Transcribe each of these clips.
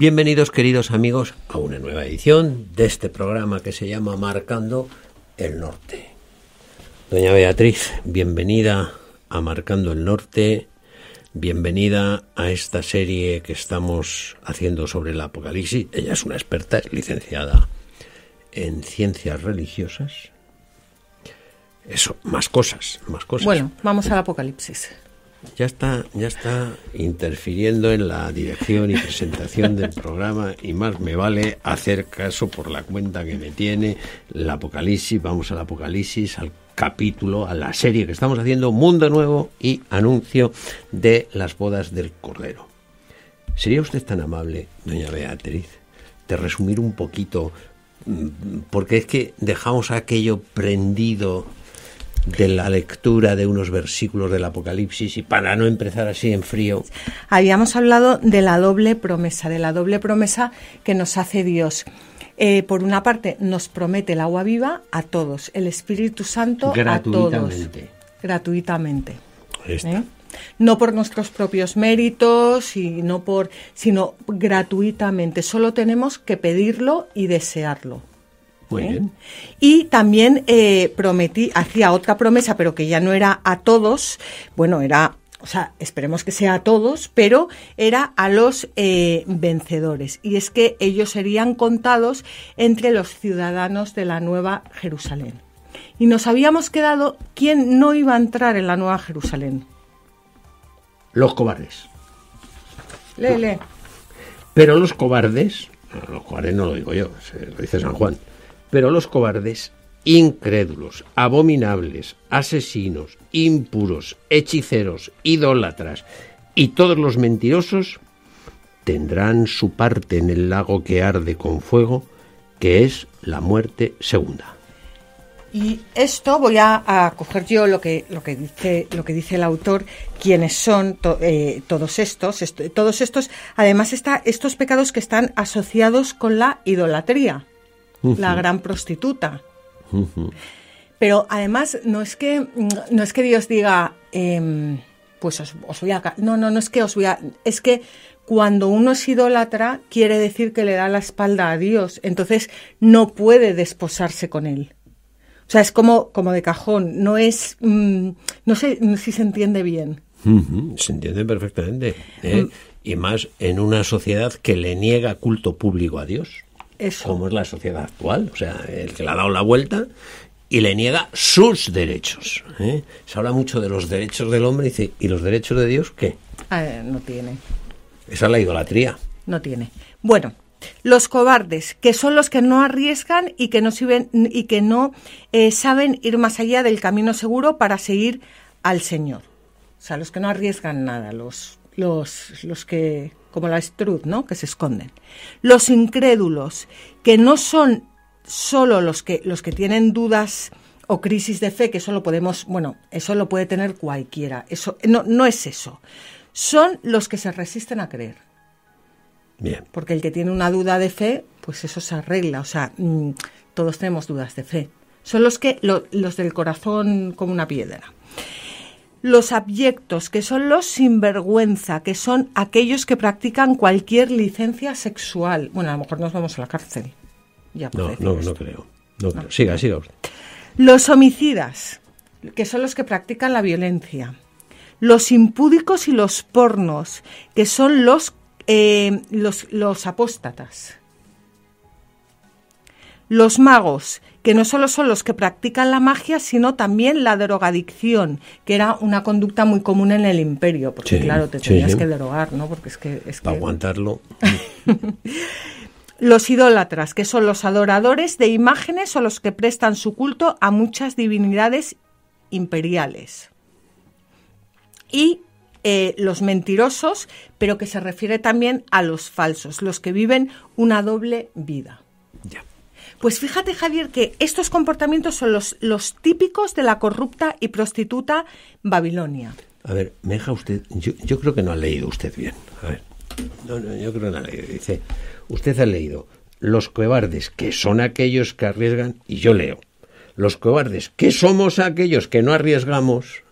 Bienvenidos queridos amigos a una nueva edición de este programa que se llama Marcando el Norte. Doña Beatriz, bienvenida a Marcando el Norte, bienvenida a esta serie que estamos haciendo sobre el Apocalipsis. Ella es una experta, es licenciada en ciencias religiosas. Eso, más cosas, más cosas. Bueno, vamos al Apocalipsis. Ya está, ya está interfiriendo en la dirección y presentación del programa y más me vale hacer caso por la cuenta que me tiene el Apocalipsis, vamos al Apocalipsis, al capítulo, a la serie que estamos haciendo, Mundo Nuevo y anuncio de las bodas del Cordero. ¿Sería usted tan amable, doña Beatriz, de resumir un poquito, mm, porque es que dejamos aquello prendido de la lectura de unos versículos del Apocalipsis y para no empezar así en frío. Habíamos hablado de la doble promesa, de la doble promesa que nos hace Dios. Eh, por una parte, nos promete el agua viva a todos, el Espíritu Santo a todos. Gratuitamente. ¿Eh? No por nuestros propios méritos y no por, sino gratuitamente. Solo tenemos que pedirlo y desearlo. ¿Eh? Y también eh, prometí, hacía otra promesa, pero que ya no era a todos, bueno, era, o sea, esperemos que sea a todos, pero era a los eh, vencedores. Y es que ellos serían contados entre los ciudadanos de la Nueva Jerusalén. Y nos habíamos quedado quién no iba a entrar en la Nueva Jerusalén. Los cobardes. Lele. Pero los cobardes, los cobardes no lo digo yo, lo dice San Juan pero los cobardes, incrédulos, abominables, asesinos, impuros, hechiceros, idólatras y todos los mentirosos tendrán su parte en el lago que arde con fuego, que es la muerte segunda. Y esto voy a, coger yo lo que, lo que dice lo que dice el autor, quiénes son eh, todos estos, todos estos, además está estos pecados que están asociados con la idolatría la gran prostituta. Pero además no es que no es que Dios diga em, pues os, voy a no no no es que os voy a es que cuando uno es idólatra quiere decir que le da la espalda a Dios. Entonces no puede desposarse con él. O sea es como como de cajón. No es mm, no sé si se entiende bien. Se entiende perfectamente ¿eh? mm. y más en una sociedad que le niega culto público a Dios como es la sociedad actual, o sea, el que le ha dado la vuelta y le niega sus derechos. ¿eh? Se habla mucho de los derechos del hombre y dice, ¿y los derechos de Dios qué? No tiene. Esa es la idolatría. No tiene. Bueno, los cobardes, que son los que no arriesgan y que no, sirven, y que no eh, saben ir más allá del camino seguro para seguir al Señor. O sea, los que no arriesgan nada, los, los, los que como la estruz, ¿no? Que se esconden. Los incrédulos, que no son solo los que, los que tienen dudas o crisis de fe, que eso lo podemos, bueno, eso lo puede tener cualquiera. Eso no, no es eso. Son los que se resisten a creer. Bien. Porque el que tiene una duda de fe, pues eso se arregla. O sea, mm, todos tenemos dudas de fe. Son los que, los del corazón como una piedra los abyectos, que son los sinvergüenza, que son aquellos que practican cualquier licencia sexual. Bueno, a lo mejor nos vamos a la cárcel. Ya no, no, no creo. No, Siga, siga Los homicidas, que son los que practican la violencia. Los impúdicos y los pornos, que son los, eh, los, los apóstatas. Los magos, que no solo son los que practican la magia, sino también la drogadicción, que era una conducta muy común en el imperio, porque claro, te tenías que drogar, ¿no? Porque es que... Es Para aguantarlo. los idólatras, que son los adoradores de imágenes o los que prestan su culto a muchas divinidades imperiales. Y eh, los mentirosos, pero que se refiere también a los falsos, los que viven una doble vida. Ya. Pues fíjate, Javier, que estos comportamientos son los, los típicos de la corrupta y prostituta Babilonia. A ver, me deja usted. Yo, creo que no ha leído usted bien. A ver. No, no, yo creo que no ha leído. Dice: Usted ha leído los cobardes, que son aquellos que arriesgan, y yo leo. Los cobardes, que somos aquellos que no arriesgamos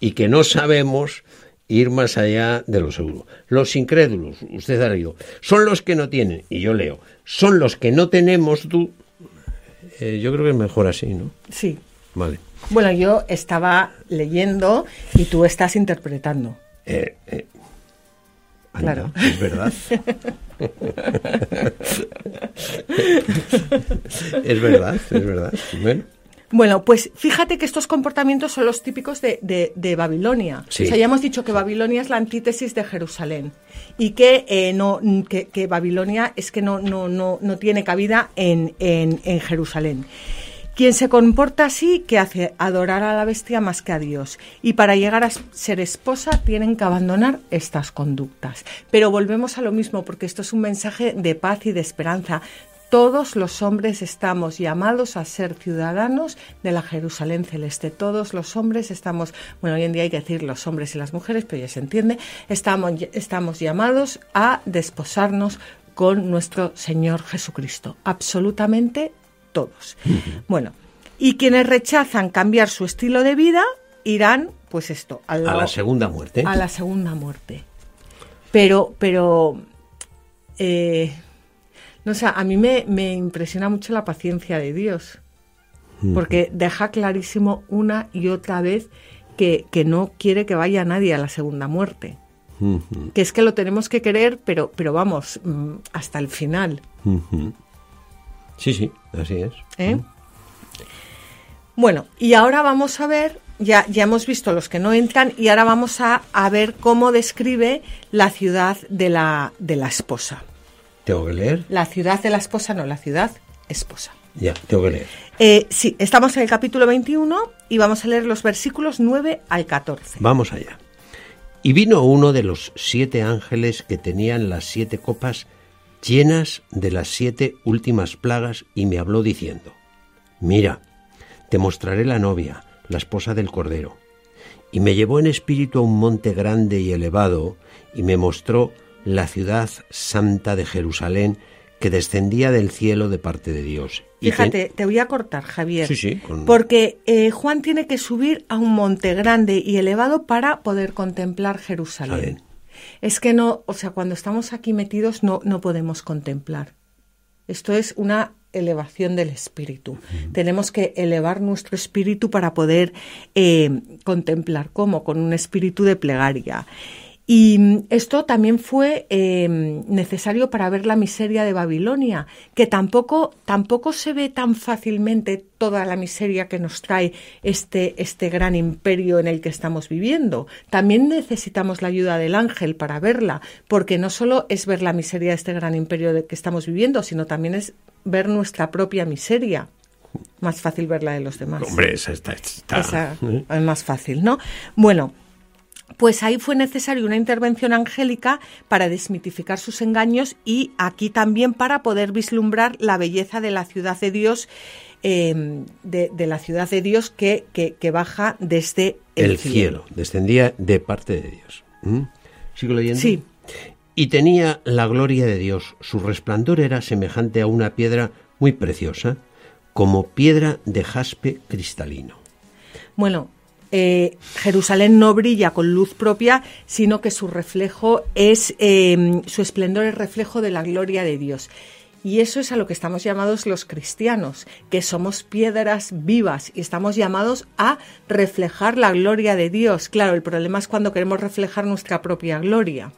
y que no sabemos ir más allá de lo seguro. Los incrédulos, usted ha leído, son los que no tienen, y yo leo, son los que no tenemos tú. Eh, yo creo que es mejor así, ¿no? Sí. Vale. Bueno, yo estaba leyendo y tú estás interpretando. Eh, eh, claro. Es verdad. es verdad, es verdad. Bueno. Bueno, pues fíjate que estos comportamientos son los típicos de, de, Babilonia. O sea, ya hemos dicho que Babilonia es la antítesis de Jerusalén y que, eh, no, que, que, Babilonia es que no, no, no, no tiene cabida en, en, en Jerusalén. Quien se comporta así, que hace adorar a la bestia más que a Dios. Y para llegar a ser esposa tienen que abandonar estas conductas. Pero volvemos a lo mismo, porque esto es un mensaje de paz y de esperanza todos los hombres estamos llamados a ser ciudadanos de la Jerusalén celeste. Todos los hombres estamos, bueno, hoy en día hay que decir los hombres y las mujeres, pero ya se entiende, estamos, estamos llamados a desposarnos con nuestro Señor Jesucristo. Absolutamente todos. Bueno, y quienes rechazan cambiar su estilo de vida irán, pues esto, a la segunda muerte. A la segunda muerte. Pero, pero, eh, no sé, a mí me, impresiona mucho la paciencia de Dios, porque deja clarísimo una y otra vez que, no quiere que vaya nadie a la segunda muerte. Que es que lo tenemos que querer, pero, pero vamos, mm, hasta el final. Sí, sí, así es. ¿Eh? Bueno, y ahora vamos a ver, ya, ya hemos visto los que no entran, y ahora vamos a, a ver cómo describe la ciudad de la, de la esposa. ¿Tengo que leer? La ciudad de la esposa, no, la ciudad esposa. Ya, tengo que leer. Eh, sí, estamos en el capítulo 21 y vamos a leer los versículos 9 al 14. Vamos allá. Y vino uno de los siete ángeles que tenían las siete copas llenas de las siete últimas plagas y me habló diciendo, Mira, te mostraré la novia, la esposa del Cordero. Y me llevó en espíritu a un monte grande y elevado y me mostró la ciudad santa de Jerusalén que descendía del cielo de parte de Dios. Fíjate, te voy a cortar, Javier. Sí, sí. Porque eh, Juan tiene que subir a un monte grande y elevado para poder contemplar Jerusalén. Es que no, o sea, cuando estamos aquí metidos no, no podemos contemplar. Esto es una elevación del espíritu. Tenemos que elevar nuestro espíritu para poder eh, contemplar. ¿Cómo? Con un espíritu de plegaria. Y mm, esto también fue em, necesario para ver la miseria de Babilonia, que tampoco, tampoco se ve tan fácilmente toda la miseria que nos trae este, este gran imperio en el que estamos viviendo. También necesitamos la ayuda del ángel para verla, porque no solo es ver la miseria de este gran imperio de que estamos viviendo, sino también es ver nuestra propia miseria más fácil ver la de los demás. Hombre, esa está. Esa ¿eh? es más fácil, ¿no? Bueno, pues ahí fue necesaria una intervención angélica para desmitificar sus engaños y aquí también para poder vislumbrar la belleza de la ciudad de Dios, em, de, la ciudad de Dios que, que, baja desde el, cielo. Descendía de parte de Dios. ¿Mm? ¿Sigo leyendo? Sí. Y tenía la gloria de Dios. Su resplandor era semejante a una piedra muy preciosa, como piedra de jaspe cristalino. Bueno, eh, Jerusalén no brilla con luz propia, sino que su reflejo es, em, su esplendor es reflejo de la gloria de Dios. Y eso es a lo que estamos llamados los cristianos, que somos piedras vivas y estamos llamados a reflejar la gloria de Dios. Claro, el problema es cuando queremos reflejar nuestra propia gloria.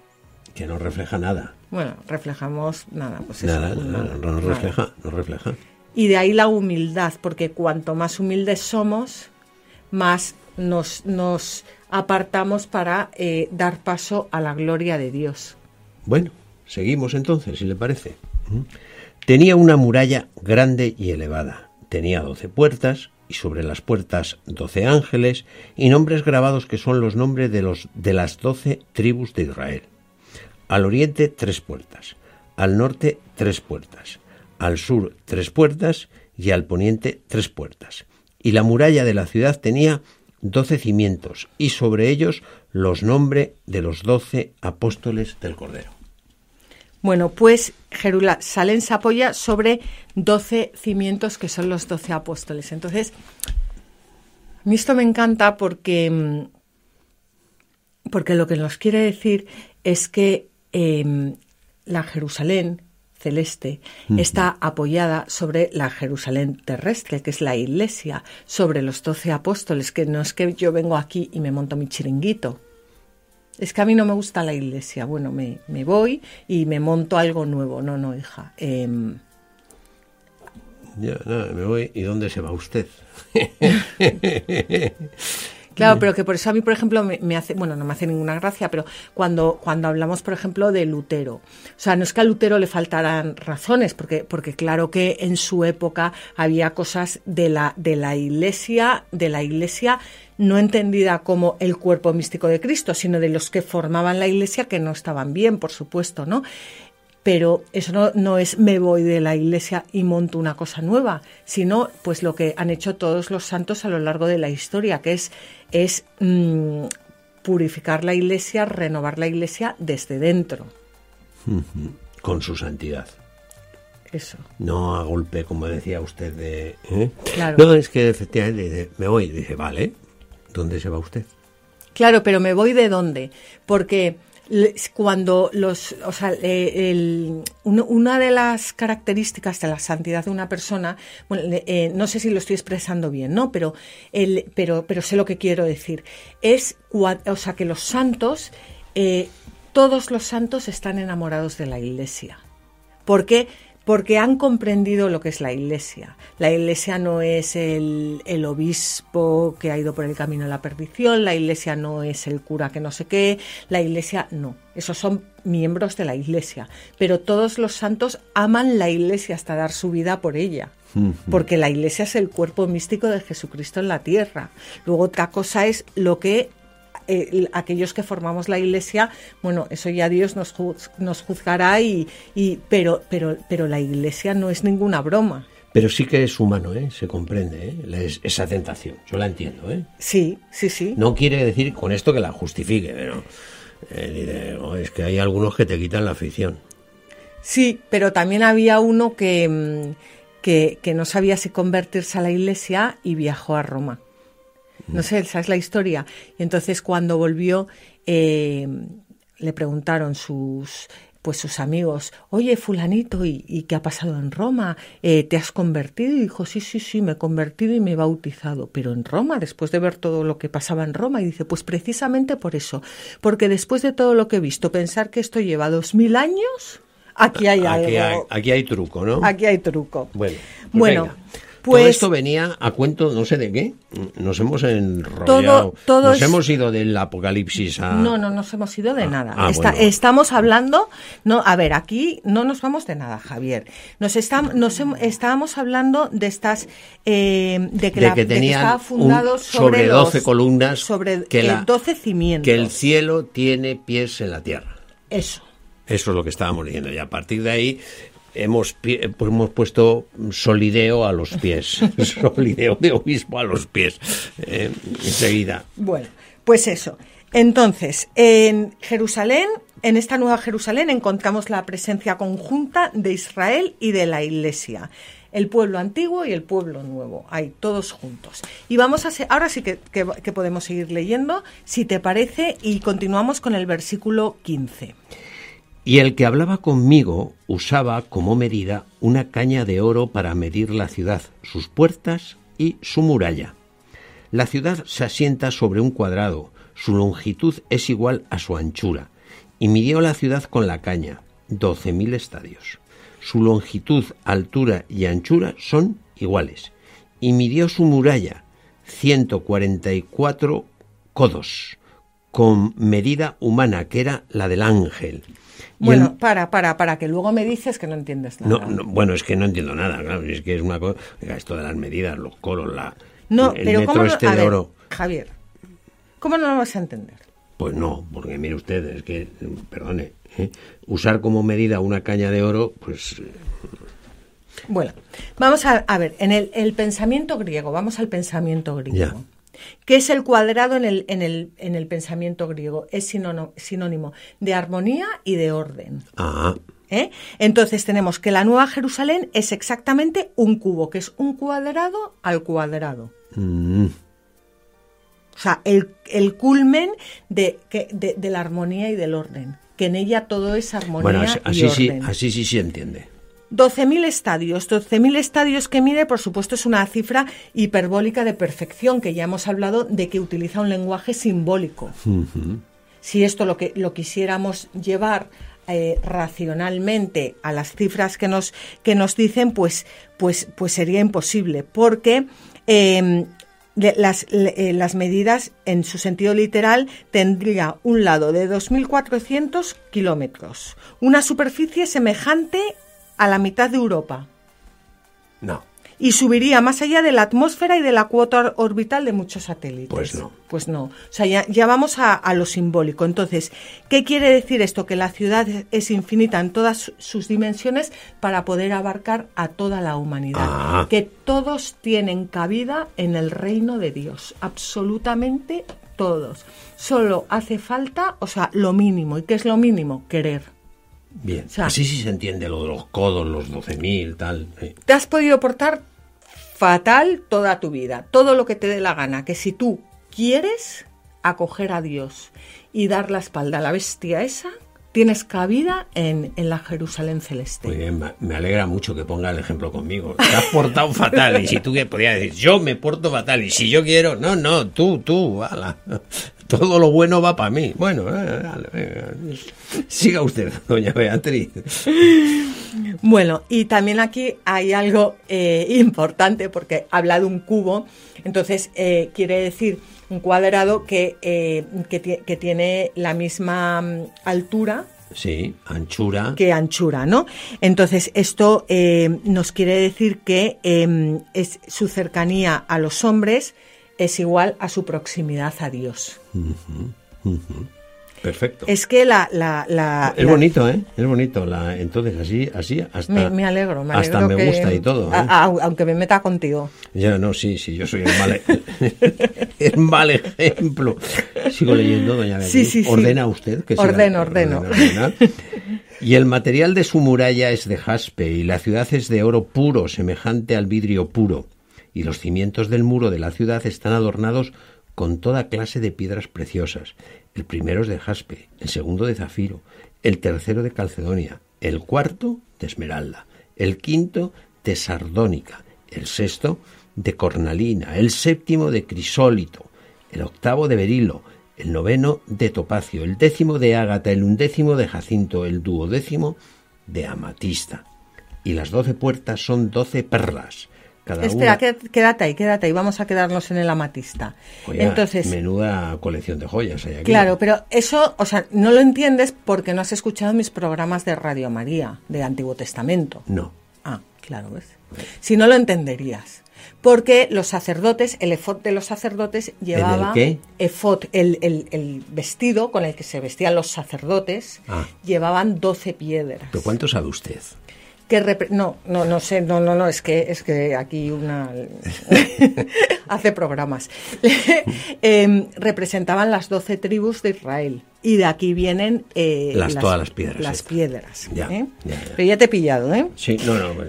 Que no refleja nada. Bueno, reflejamos nada. Pues nada, no, refleja, no refleja. Y de ahí la humildad, porque cuanto más humildes somos, más nos, nos apartamos para eh, dar paso a la gloria de Dios. Bueno, seguimos entonces, si le parece. Tenía una muralla grande y elevada. Tenía doce puertas, y sobre las puertas doce ángeles, y nombres grabados que son los nombres de, los, de las doce tribus de Israel. Al oriente tres puertas, al norte tres puertas, al sur tres puertas y al poniente tres puertas. Y la muralla de la ciudad tenía doce cimientos y sobre ellos los nombres de los doce apóstoles del Cordero. Bueno, pues Jerusalén se apoya sobre doce cimientos que son los doce apóstoles. Entonces, a mí esto me encanta porque, mm, porque lo que nos quiere decir es que em, la Jerusalén celeste está apoyada sobre la Jerusalén terrestre, que es la iglesia, sobre los doce apóstoles, que no es que yo vengo aquí y me monto mi chiringuito. Es que a mí no me gusta la iglesia. Bueno, me, me voy y me monto algo nuevo. No, no, hija. Ya, nada, me voy. ¿Y dónde se va usted? Claro, pero que por eso a mí, por ejemplo, me, hace, bueno, no me hace ninguna gracia, pero cuando, cuando hablamos, por ejemplo, de Lutero, o sea, no es que a Lutero le faltaran razones, porque, porque claro que en su época había cosas de la, de la iglesia, de la iglesia no entendida como el cuerpo místico de Cristo, sino de los que formaban la iglesia que no estaban bien, por supuesto, ¿no? Pero eso no, no, es me voy de la iglesia y monto una cosa nueva, sino pues lo que han hecho todos los santos a lo largo de la historia, que es, es mm, purificar la iglesia, renovar la iglesia desde dentro. Con su santidad. Eso. No a golpe, como decía usted, de... ¿eh? Claro. No, es que efectivamente me voy. Dice, vale, ¿dónde se va usted? Claro, pero me voy de dónde? Porque cuando los, o sea, eh, una de las características de la santidad de una persona, eh, no sé si lo estoy expresando bien, ¿no? Pero, el, pero, pero sé lo que quiero decir. Es, o sea, que los santos, eh, todos los santos están enamorados de la Iglesia. Porque porque han comprendido lo que es la Iglesia. La Iglesia no es el, obispo que ha ido por el camino de la perdición, la Iglesia no es el cura que no sé qué, la Iglesia no, esos son miembros de la Iglesia, pero todos los santos aman la Iglesia hasta dar su vida por ella. Porque la iglesia es el cuerpo místico de Jesucristo en la tierra. Luego otra cosa es lo que eh, aquellos que formamos la Iglesia, bueno, eso ya Dios nos, nos juzgará, y, y, pero, pero, pero la Iglesia no es ninguna broma. Pero sí que es humano, ¿eh? se comprende ¿eh? esa tentación, yo la entiendo. ¿eh? Sí, sí, sí. No quiere decir con esto que la justifique, pero eh, oh, es que hay algunos que te quitan la afición. Sí, pero también había uno que, mm, que, que no sabía si convertirse a la iglesia y viajó a Roma. No sé, esa es la historia. Y entonces cuando volvió, eh, le preguntaron sus pues sus amigos, oye, fulanito, ¿y, qué ha pasado en Roma? Eh, ¿Te has convertido? Y dijo, sí, sí, sí, me he convertido y me he bautizado. Pero en Roma, después de ver todo lo que pasaba en Roma, y dice, pues precisamente por eso, porque después de todo lo que he visto, pensar que esto lleva dos mil años, aquí hay algo. aquí hay truco, ¿no? Aquí hay truco. Bueno, pues bueno. Pues, todo esto venía a cuento, no sé de qué. Nos hemos enrollado. nos hemos ido del apocalipsis a. No, no nos hemos ido de ah, nada. Ah, estamos hablando. No, a ver, aquí no nos vamos de nada, Javier. Nos, nos estábamos hablando de estas. Eh, de que, la, estaba fundado sobre, 12 columnas. Sobre que 12 cimientos. Que el cielo tiene pies en la tierra. Eso. Eso es lo que estábamos diciendo. Y a partir de ahí hemos, pues hemos puesto solideo a los pies, solideo de obispo a los pies, eh, enseguida. Bueno, pues eso. Entonces, en Jerusalén, en esta nueva Jerusalén, encontramos la presencia conjunta de Israel y de la Iglesia. El pueblo antiguo y el pueblo nuevo, hay todos juntos. Y vamos a ahora sí que, que podemos seguir leyendo, si te parece, y continuamos con el versículo 15. Y el que hablaba conmigo usaba como medida una caña de oro para medir la ciudad, sus puertas y su muralla. La ciudad se asienta sobre un cuadrado, su longitud es igual a su anchura, y midió la ciudad con la caña, doce mil estadios. su longitud, altura y anchura son iguales. Y midió su muralla 144 codos, con medida humana, que era la del ángel. Bueno, para, para, para, que luego me dices que no entiendes nada. No, bueno, es que no entiendo nada, claro, es que es una cosa, esto de las medidas, los coros, la, no, el pero metro este de oro. Javier, ¿cómo no lo vas a entender? Pues no, porque mire usted, es que, perdone, ¿eh? usar como medida una caña de oro, pues... Bueno, vamos a, ver, en el, pensamiento griego, vamos al pensamiento griego. ¿Qué es el cuadrado en el, en el, en el pensamiento griego? Es sinónimo, sinónimo de armonía y de orden. Ah. ¿Eh? Entonces tenemos que la Nueva Jerusalén es exactamente un cubo, que es un cuadrado al cuadrado. Mm. O sea, el, el culmen de, de, de, la armonía y del orden. Que en ella todo es armonía bueno, así, y orden. Sí, así sí se entiende. 12.000 estadios. 12.000 estadios que mide, por supuesto, es una cifra hiperbólica de perfección, que ya hemos hablado de que utiliza un lenguaje simbólico. Si esto lo que lo quisiéramos llevar eh, racionalmente a las cifras que nos, que nos dicen, pues, pues, pues sería imposible, porque em, las, eh, las, medidas, en su sentido literal, tendría un lado de 2.400 kilómetros, una superficie semejante a la mitad de Europa. No. Y subiría más allá de la atmósfera y de la cuota orbital de muchos satélites. Pues no. Pues no. O sea, ya, vamos a, lo simbólico. Entonces, ¿qué quiere decir esto? Que la ciudad es infinita en todas sus dimensiones para poder abarcar a toda la humanidad. Ah. Que todos tienen cabida en el reino de Dios. Absolutamente todos. Solo hace falta, o sea, lo mínimo. ¿Y qué es lo mínimo? Querer. Bien, así sí se entiende lo de los codos, los 12.000, tal. Te has podido portar fatal toda tu vida, todo lo que te dé la gana, que si tú quieres acoger a Dios y dar la espalda a la bestia esa, tienes cabida en, en, la Jerusalén celeste. Muy bien, me alegra mucho que ponga el ejemplo conmigo. Te has portado fatal y si tú podías decir, yo me porto fatal y si yo quiero, no, no, tú, tú, ala. Todo lo bueno va para mí. Bueno, eh, siga usted, doña Beatriz. Bueno, y también aquí hay algo eh, importante porque habla de un cubo, entonces eh, quiere decir un cuadrado que, que, tiene la misma mm, altura Sí, anchura. Que anchura, ¿no? Entonces, esto nos quiere decir que em, es su cercanía a los hombres es igual a su proximidad a Dios. Perfecto. Es que la... la, es bonito, ¿eh? Es bonito. La, entonces, así, así, hasta... Me, alegro, me alegro. Hasta me gusta y todo. ¿eh? aunque me meta contigo. Ya, no, sí, sí, yo soy el mal, el mal ejemplo. Sigo leyendo, doña Beatriz. Sí, sí, ¿Ordena usted? Que ordeno, ordeno. y el material de su muralla es de jaspe y la ciudad es de oro puro, semejante al vidrio puro y los cimientos del muro de la ciudad están adornados con toda clase de piedras preciosas. El primero es de jaspe, el segundo de zafiro, el tercero de calcedonia, el cuarto de esmeralda, el quinto de sardónica, el sexto de cornalina, el séptimo de crisólito, el octavo de berilo, el noveno de topacio, el décimo de ágata, el undécimo de jacinto, el duodécimo de amatista. Y las doce puertas son doce perlas, Espera, quédate ahí, quédate ahí, vamos a quedarnos en el amatista. Entonces, menuda colección de joyas hay aquí. Claro, pero eso, o sea, no lo entiendes porque no has escuchado mis programas de Radio María, de Antiguo Testamento. No. Ah, claro, ¿ves? Si no lo entenderías. Porque los sacerdotes, el efod de los sacerdotes llevaba... ¿El qué? Efod, el, el, vestido con el que se vestían los sacerdotes, ah. llevaban doce piedras. ¿Pero cuánto sabe usted? Que no, no, no sé, no, no, no, es que es que aquí una hace programas. Em, representaban las doce tribus de Israel y de aquí vienen eh, las, todas las piedras. Las piedras. Ya, ¿eh? ya, Pero ya te he pillado, ¿eh? Sí, no, no, no, no,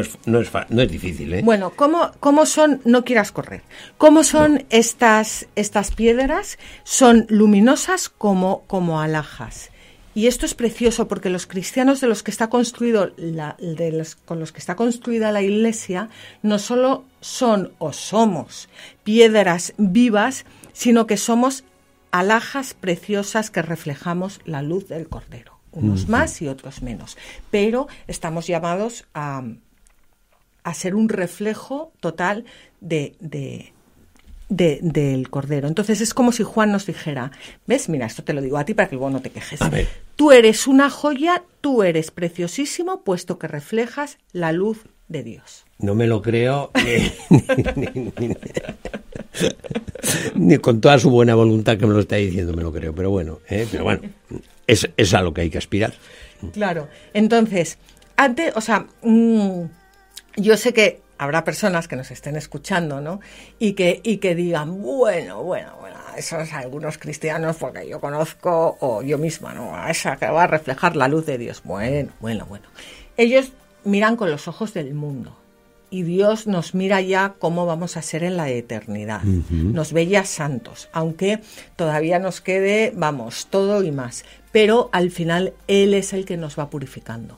es, no, es, no es difícil, ¿eh? Bueno, ¿cómo, cómo son, no quieras correr, cómo son estas, estas piedras? Son luminosas como, como alhajas. Y esto es precioso porque los cristianos de los que está construido la, de los, con los que está construida la Iglesia no solo son o somos piedras vivas, sino que somos alhajas preciosas que reflejamos la luz del Cordero. unos más y otros menos. Pero estamos llamados a, a ser un reflejo total de, de, del Cordero. Entonces es como si Juan nos dijera, ves, mira, esto te lo digo a ti para que luego no te quejes. Tú eres una joya, tú eres preciosísimo, puesto que reflejas la luz de Dios. No me lo creo ni, con toda su buena voluntad que me lo está diciendo, me lo creo. Pero bueno, ¿eh? pero bueno, es, es a lo que hay que aspirar. Claro. Entonces, antes, o sea, mm, yo sé que habrá personas que nos estén escuchando, ¿no? Y que, y que digan, bueno, bueno, bueno, esos algunos cristianos, porque yo conozco, o yo misma, ¿no? A esa que va a reflejar la luz de Dios. Bueno, bueno, bueno. Ellos miran con los ojos del mundo. Y Dios nos mira ya cómo vamos a ser en la eternidad. Nos ve ya santos, aunque todavía nos quede, vamos, todo y más. Pero al final Él es el que nos va purificando.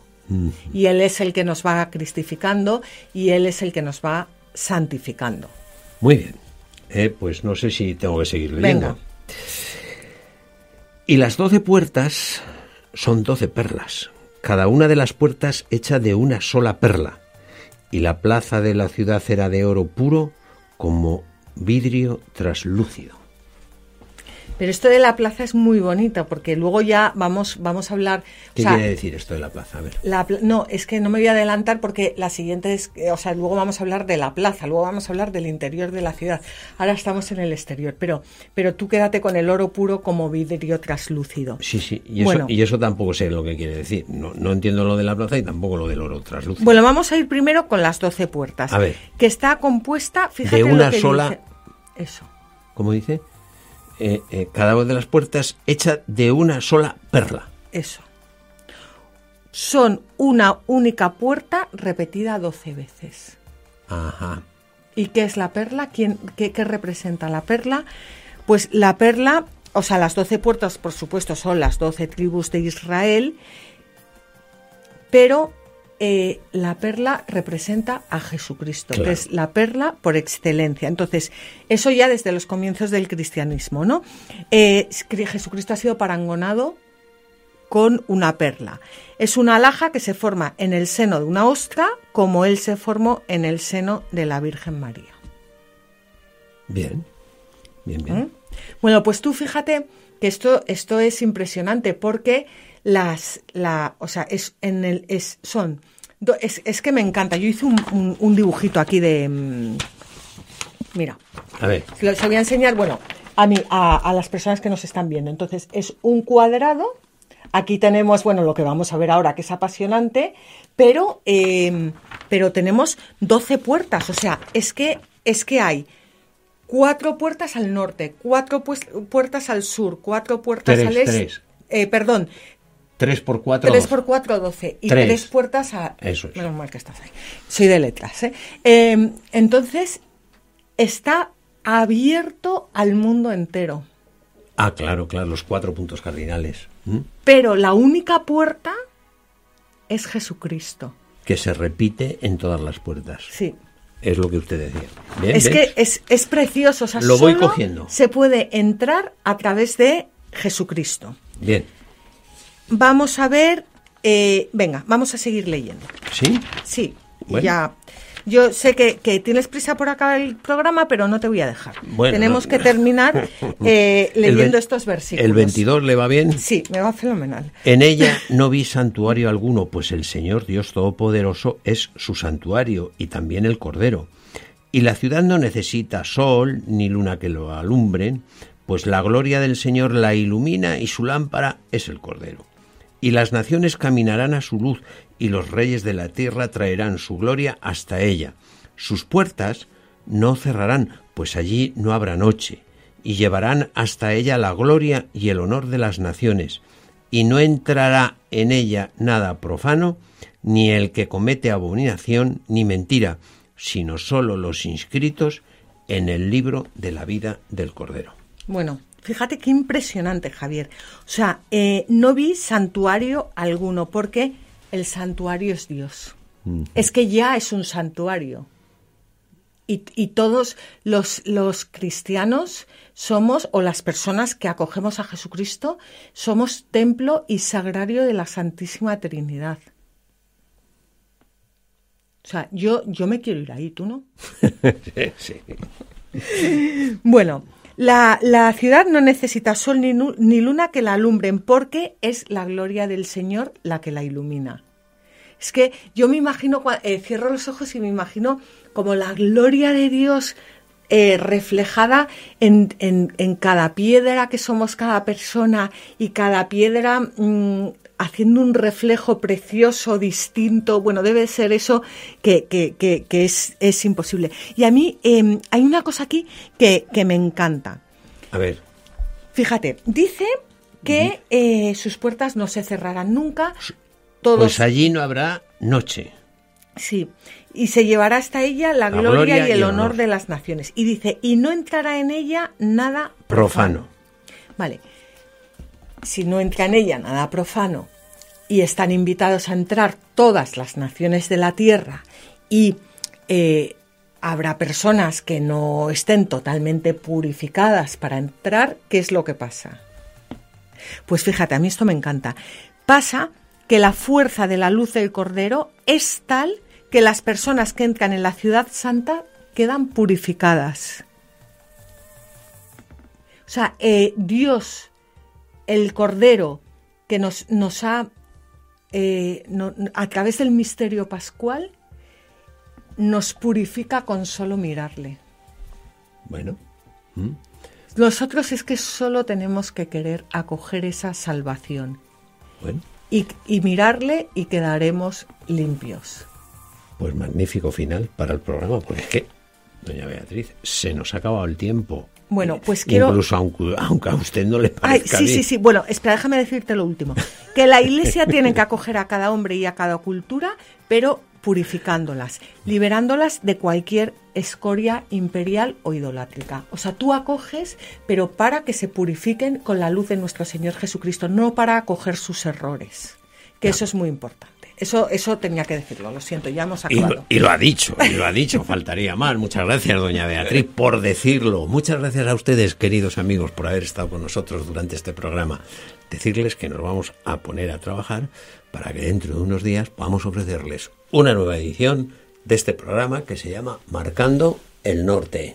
Y Él es el que nos va cristificando y Él es el que nos va santificando. Muy bien. Eh, pues no sé si tengo que seguir leyendo. Y las doce puertas son doce perlas, cada una de las puertas hecha de una sola perla. Y la plaza de la ciudad era de oro puro como vidrio traslúcido. Pero esto de la plaza es muy bonito porque luego ya vamos, vamos a hablar. ¿Qué quiere decir esto de la plaza? A ver. no, es que no me voy a adelantar porque la siguiente es, o sea, luego vamos a hablar de la plaza, luego vamos a hablar del interior de la ciudad. Ahora estamos en el exterior, pero, pero tú quédate con el oro puro como vidrio traslúcido. Sí, sí, y eso, y eso tampoco sé lo que quiere decir. No, no entiendo lo de la plaza y tampoco lo del oro traslúcido. Bueno, vamos a ir primero con las doce puertas. A ver. Que está compuesta, fíjate. De una sola. Eso. ¿Cómo dice? Eh, eh, cada una de las puertas hecha de una sola perla. Eso. Son una única puerta repetida doce veces. Ajá. ¿Y qué es la perla? ¿Quién, qué, representa la perla? Pues la perla, o sea, las doce puertas, por supuesto, son las doce tribus de Israel, pero eh, la perla representa a Jesucristo, que es la perla por excelencia. Entonces, eso ya desde los comienzos del cristianismo, ¿no? Eh, Jesucristo ha sido parangonado con una perla. Es una alhaja que se forma en el seno de una ostra, como él se formó en el seno de la Virgen María. Bien, bien, bien. ¿Mm? Bueno, pues tú fíjate que esto, esto es impresionante porque las, la, o sea, es en el, es, son es, que me encanta. Yo hice un, dibujito aquí de. Mm, mira. A ver. Se, voy a enseñar, bueno, a, mí, a, las personas que nos están viendo. Entonces, es un cuadrado. Aquí tenemos, bueno, lo que vamos a ver ahora, que es apasionante, pero, em, pero tenemos 12 puertas. O sea, es que, es que hay cuatro puertas al norte, cuatro puertas al sur, cuatro puertas al este. Eh, perdón, 3 por 4, 3 por 4, 12. Y tres. puertas a... Eso es. Menos mal que estás ahí. Soy de letras, ¿eh? Em, entonces, está abierto al mundo entero. Ah, claro, claro, los cuatro puntos cardinales. Pero la única puerta es Jesucristo. Que se repite en todas las puertas. Sí. Es lo que usted decía. es que es, es, precioso. O lo voy cogiendo. Se puede entrar a través de Jesucristo. Bien vamos a ver, eh, venga, vamos a seguir leyendo. ¿Sí? Sí, ya. Yo sé que, tienes prisa por acabar el programa, pero no te voy a dejar. Tenemos que terminar eh, leyendo estos versículos. ¿El 22 le va bien? Sí, me va fenomenal. En ella no vi santuario alguno, pues el Señor Dios Todopoderoso es su santuario y también el Cordero. Y la ciudad no necesita sol ni luna que lo alumbren, pues la gloria del Señor la ilumina y su lámpara es el Cordero y las naciones caminarán a su luz, y los reyes de la tierra traerán su gloria hasta ella. Sus puertas no cerrarán, pues allí no habrá noche, y llevarán hasta ella la gloria y el honor de las naciones, y no entrará en ella nada profano, ni el que comete abominación ni mentira, sino sólo los inscritos en el libro de la vida del Cordero. Bueno, Fíjate qué impresionante, Javier. O sea, eh, no vi santuario alguno porque el santuario es Dios. Es que ya es un santuario. y, todos los, los cristianos somos, o las personas que acogemos a Jesucristo, somos templo y sagrario de la Santísima Trinidad. O sea, yo, yo me quiero ir ahí, ¿tú no? sí. Bueno, la, ciudad no necesita sol ni, ni, luna que la alumbren porque es la gloria del Señor la que la ilumina. Es que yo me imagino, eh, cierro los ojos y me imagino como la gloria de Dios eh, reflejada en, en, cada piedra que somos cada persona y cada piedra mm, haciendo un reflejo precioso, distinto. Bueno, debe ser eso que, es, es, imposible. Y a mí em, hay una cosa aquí que, me encanta. A ver. Fíjate, dice que eh, sus puertas no se cerrarán nunca. Todos... Pues allí no habrá noche. Sí, y se llevará hasta ella la, gloria, y el, honor, de las naciones. Y dice, y no entrará en ella nada profano. Vale, si no entra en ella nada profano y están invitados a entrar todas las naciones de la tierra y eh, habrá personas que no estén totalmente purificadas para entrar, ¿qué es lo que pasa? Pues fíjate, a mí esto me encanta. Pasa que la fuerza de la luz del Cordero es tal que las personas que entran en la ciudad santa quedan purificadas. O sea, eh, Dios, el Cordero, que nos, nos ha, eh, a través del misterio pascual, nos purifica con solo mirarle. Bueno. Nosotros es que solo tenemos que querer acoger esa salvación. Bueno y, mirarle y quedaremos limpios. Pues magnífico final para el programa, porque es que, doña Beatriz, se nos ha acabado el tiempo. Bueno, pues quiero... Incluso aunque, a usted no le parezca Ay, sí, sí, sí. Bueno, espera, déjame decirte lo último. Que la Iglesia tiene que acoger a cada hombre y a cada cultura, pero purificándolas, liberándolas de cualquier escoria imperial o idolátrica. O sea, tú acoges, pero para que se purifiquen con la luz de nuestro Señor Jesucristo, no para acoger sus errores, que eso es muy importante. Eso, eso tenía que decirlo, lo siento, ya hemos acabado. Y, lo ha dicho, y lo ha dicho, faltaría más. Muchas gracias, doña Beatriz, por decirlo. Muchas gracias a ustedes, queridos amigos, por haber estado con nosotros durante este programa. Decirles que nos vamos a poner a trabajar para que dentro de unos días podamos ofrecerles una nueva edición de este programa que se llama Marcando el Norte.